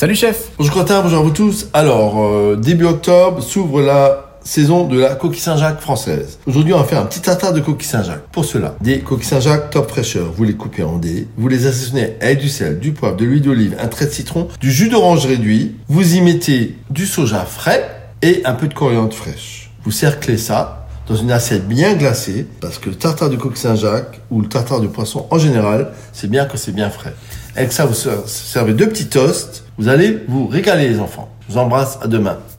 Salut chef Bonjour Quentin, bonjour à vous tous. Alors, euh, début octobre s'ouvre la saison de la coquille Saint-Jacques française. Aujourd'hui, on va faire un petit tartare de coquille Saint-Jacques. Pour cela, des coquilles Saint-Jacques top fraîcheur. Vous les coupez en dés, vous les assaisonnez avec du sel, du poivre, de l'huile d'olive, un trait de citron, du jus d'orange réduit. Vous y mettez du soja frais et un peu de coriandre fraîche. Vous cerclez ça dans une assiette bien glacée, parce que le tartare de coquille Saint-Jacques ou le tartare de poisson en général, c'est bien que c'est bien frais. Avec ça, vous servez deux petits toasts. Vous allez vous régaler les enfants. Je vous embrasse, à demain.